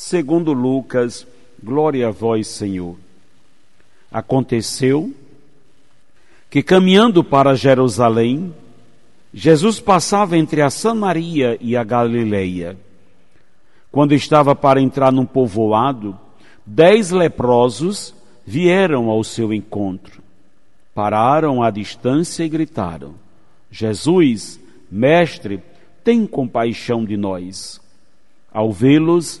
segundo Lucas. Glória a vós, Senhor. Aconteceu que, caminhando para Jerusalém, Jesus passava entre a Samaria e a Galileia. Quando estava para entrar num povoado, dez leprosos vieram ao seu encontro pararam à distância e gritaram: Jesus, mestre, tem compaixão de nós. Ao vê-los,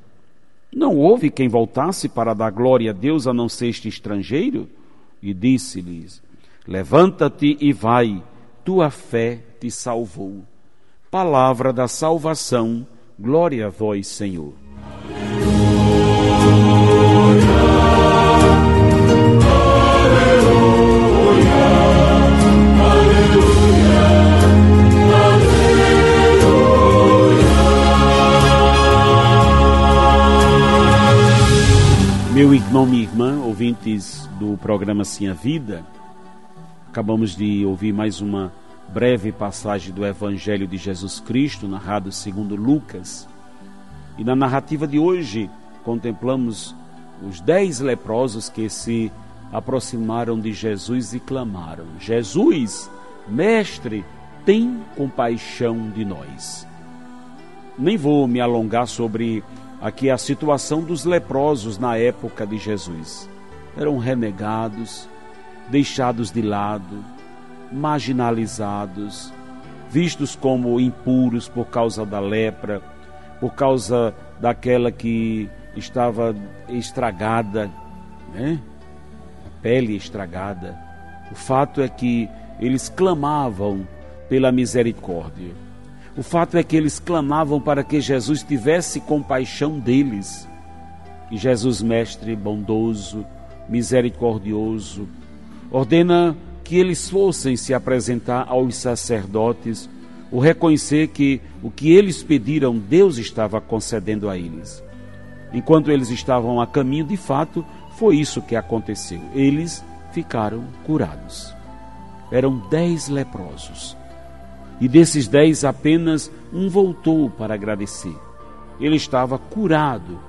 Não houve quem voltasse para dar glória a Deus a não ser este estrangeiro? E disse-lhes: Levanta-te e vai, tua fé te salvou. Palavra da salvação, glória a vós, Senhor. Irmão, minha irmã, ouvintes do programa Sim a Vida, acabamos de ouvir mais uma breve passagem do Evangelho de Jesus Cristo, narrado segundo Lucas. E na narrativa de hoje, contemplamos os dez leprosos que se aproximaram de Jesus e clamaram: Jesus, mestre, tem compaixão de nós. Nem vou me alongar sobre aqui a situação dos leprosos na época de Jesus. Eram renegados, deixados de lado, marginalizados, vistos como impuros por causa da lepra, por causa daquela que estava estragada, né? A pele estragada. O fato é que eles clamavam pela misericórdia. O fato é que eles clamavam para que Jesus tivesse compaixão deles. E Jesus, mestre bondoso, misericordioso, ordena que eles fossem se apresentar aos sacerdotes, o reconhecer que o que eles pediram, Deus estava concedendo a eles. Enquanto eles estavam a caminho, de fato, foi isso que aconteceu. Eles ficaram curados. Eram dez leprosos e desses dez, apenas um voltou para agradecer. Ele estava curado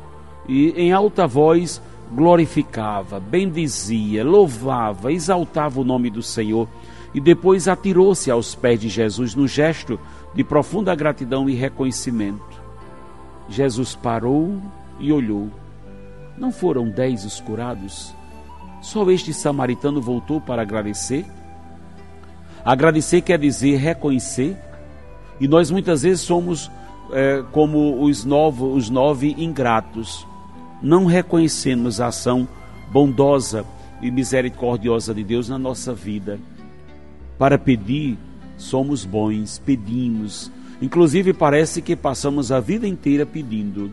e, em alta voz, glorificava, bendizia, louvava, exaltava o nome do Senhor e depois atirou-se aos pés de Jesus no gesto de profunda gratidão e reconhecimento. Jesus parou e olhou. Não foram dez os curados? Só este samaritano voltou para agradecer? Agradecer quer dizer reconhecer, e nós muitas vezes somos é, como os, novo, os nove ingratos, não reconhecemos a ação bondosa e misericordiosa de Deus na nossa vida. Para pedir, somos bons, pedimos, inclusive parece que passamos a vida inteira pedindo.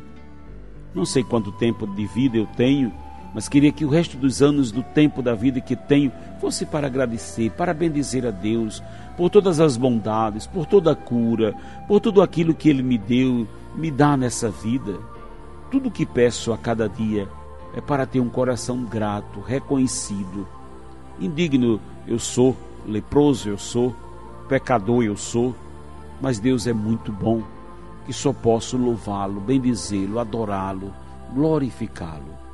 Não sei quanto tempo de vida eu tenho, mas queria que o resto dos anos do tempo da vida que tenho fosse para agradecer, para bendizer a Deus por todas as bondades, por toda a cura, por tudo aquilo que Ele me deu, me dá nessa vida. Tudo o que peço a cada dia é para ter um coração grato, reconhecido. Indigno eu sou, leproso eu sou, pecador eu sou, mas Deus é muito bom, que só posso louvá-lo, bendizê-lo, adorá-lo, glorificá-lo.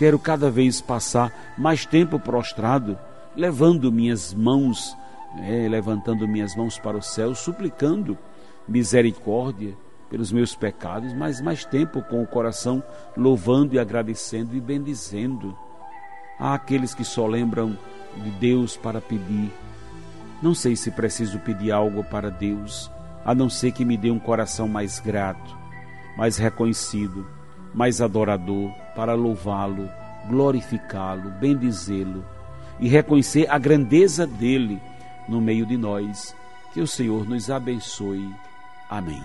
Quero cada vez passar mais tempo prostrado, levando minhas mãos, é, levantando minhas mãos para o céu, suplicando misericórdia, pelos meus pecados, mas mais tempo com o coração louvando e agradecendo e bendizendo. Há aqueles que só lembram de Deus para pedir. Não sei se preciso pedir algo para Deus, a não ser que me dê um coração mais grato, mais reconhecido, mais adorador, para louvá-lo, glorificá-lo, bendizê-lo e reconhecer a grandeza dele no meio de nós. Que o Senhor nos abençoe. Amém.